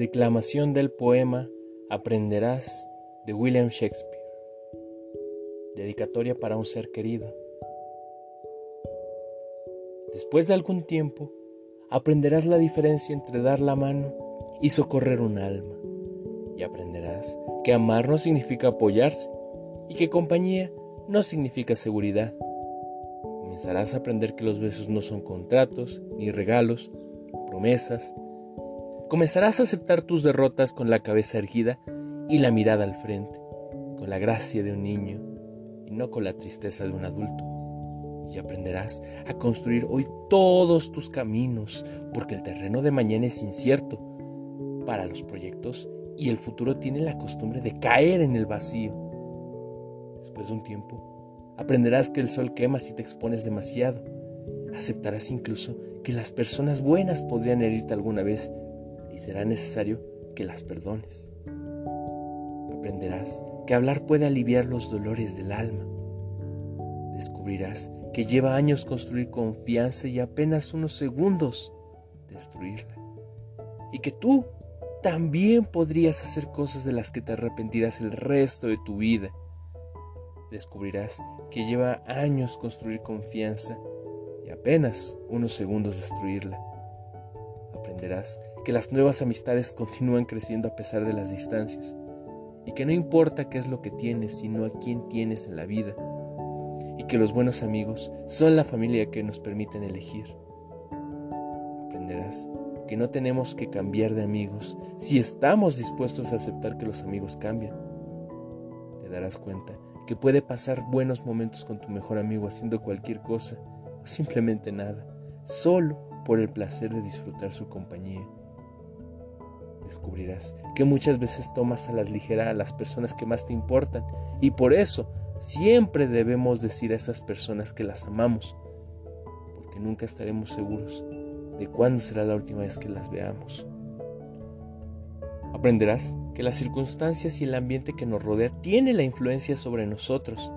Declamación del poema Aprenderás de William Shakespeare. Dedicatoria para un ser querido. Después de algún tiempo, aprenderás la diferencia entre dar la mano y socorrer un alma. Y aprenderás que amar no significa apoyarse y que compañía no significa seguridad. Comenzarás a aprender que los besos no son contratos, ni regalos, promesas. Comenzarás a aceptar tus derrotas con la cabeza erguida y la mirada al frente, con la gracia de un niño y no con la tristeza de un adulto. Y aprenderás a construir hoy todos tus caminos, porque el terreno de mañana es incierto para los proyectos y el futuro tiene la costumbre de caer en el vacío. Después de un tiempo, Aprenderás que el sol quema si te expones demasiado. Aceptarás incluso que las personas buenas podrían herirte alguna vez y será necesario que las perdones. Aprenderás que hablar puede aliviar los dolores del alma. Descubrirás que lleva años construir confianza y apenas unos segundos destruirla. Y que tú también podrías hacer cosas de las que te arrepentirás el resto de tu vida descubrirás que lleva años construir confianza y apenas unos segundos destruirla. Aprenderás que las nuevas amistades continúan creciendo a pesar de las distancias y que no importa qué es lo que tienes, sino a quién tienes en la vida y que los buenos amigos son la familia que nos permiten elegir. Aprenderás que no tenemos que cambiar de amigos si estamos dispuestos a aceptar que los amigos cambian. Te darás cuenta que puede pasar buenos momentos con tu mejor amigo haciendo cualquier cosa o simplemente nada, solo por el placer de disfrutar su compañía. Descubrirás que muchas veces tomas a las ligeras a las personas que más te importan y por eso siempre debemos decir a esas personas que las amamos, porque nunca estaremos seguros de cuándo será la última vez que las veamos. Aprenderás que las circunstancias y el ambiente que nos rodea tiene la influencia sobre nosotros,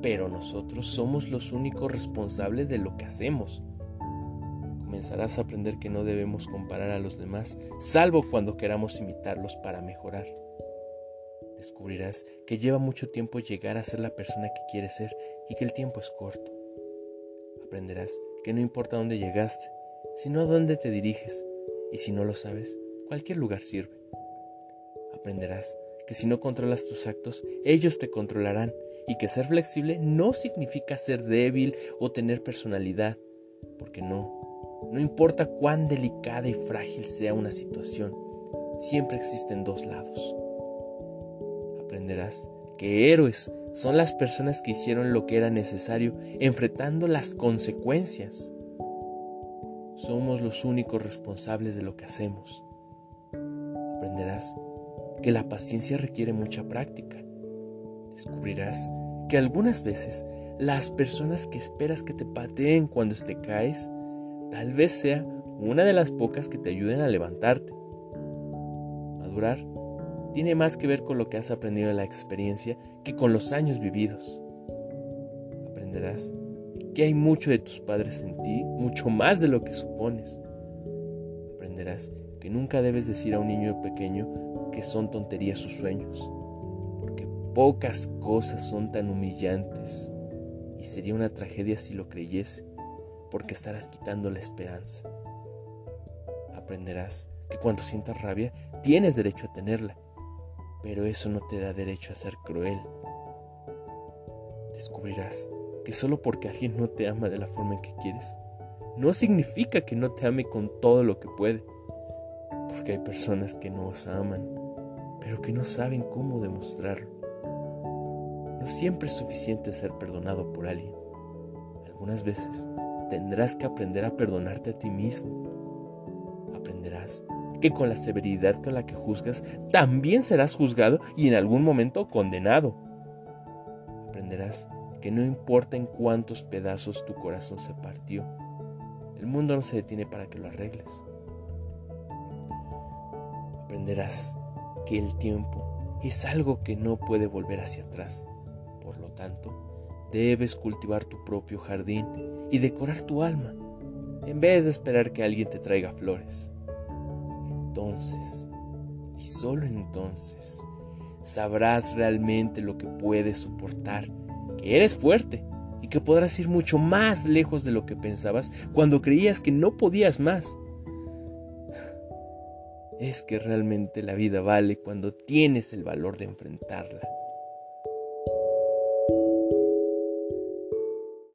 pero nosotros somos los únicos responsables de lo que hacemos. Comenzarás a aprender que no debemos comparar a los demás, salvo cuando queramos imitarlos para mejorar. Descubrirás que lleva mucho tiempo llegar a ser la persona que quieres ser y que el tiempo es corto. Aprenderás que no importa dónde llegaste, sino a dónde te diriges, y si no lo sabes, cualquier lugar sirve aprenderás que si no controlas tus actos, ellos te controlarán y que ser flexible no significa ser débil o tener personalidad, porque no, no importa cuán delicada y frágil sea una situación, siempre existen dos lados. Aprenderás que héroes son las personas que hicieron lo que era necesario enfrentando las consecuencias. Somos los únicos responsables de lo que hacemos. Aprenderás que la paciencia requiere mucha práctica. Descubrirás que algunas veces las personas que esperas que te pateen cuando te caes, tal vez sea una de las pocas que te ayuden a levantarte. Madurar tiene más que ver con lo que has aprendido en la experiencia que con los años vividos. Aprenderás que hay mucho de tus padres en ti, mucho más de lo que supones. Aprenderás que nunca debes decir a un niño pequeño que son tonterías sus sueños, porque pocas cosas son tan humillantes y sería una tragedia si lo creyese, porque estarás quitando la esperanza. Aprenderás que cuando sientas rabia tienes derecho a tenerla, pero eso no te da derecho a ser cruel. Descubrirás que solo porque alguien no te ama de la forma en que quieres, no significa que no te ame con todo lo que puede, porque hay personas que no os aman pero que no saben cómo demostrarlo. No siempre es suficiente ser perdonado por alguien. Algunas veces tendrás que aprender a perdonarte a ti mismo. Aprenderás que con la severidad con la que juzgas, también serás juzgado y en algún momento condenado. Aprenderás que no importa en cuántos pedazos tu corazón se partió, el mundo no se detiene para que lo arregles. Aprenderás que el tiempo es algo que no puede volver hacia atrás. Por lo tanto, debes cultivar tu propio jardín y decorar tu alma, en vez de esperar que alguien te traiga flores. Entonces, Y solo entonces sabrás realmente lo que puedes soportar, que eres fuerte y que podrás ir mucho más lejos de lo que pensabas cuando creías que no podías más. Es que realmente la vida vale cuando tienes el valor de enfrentarla.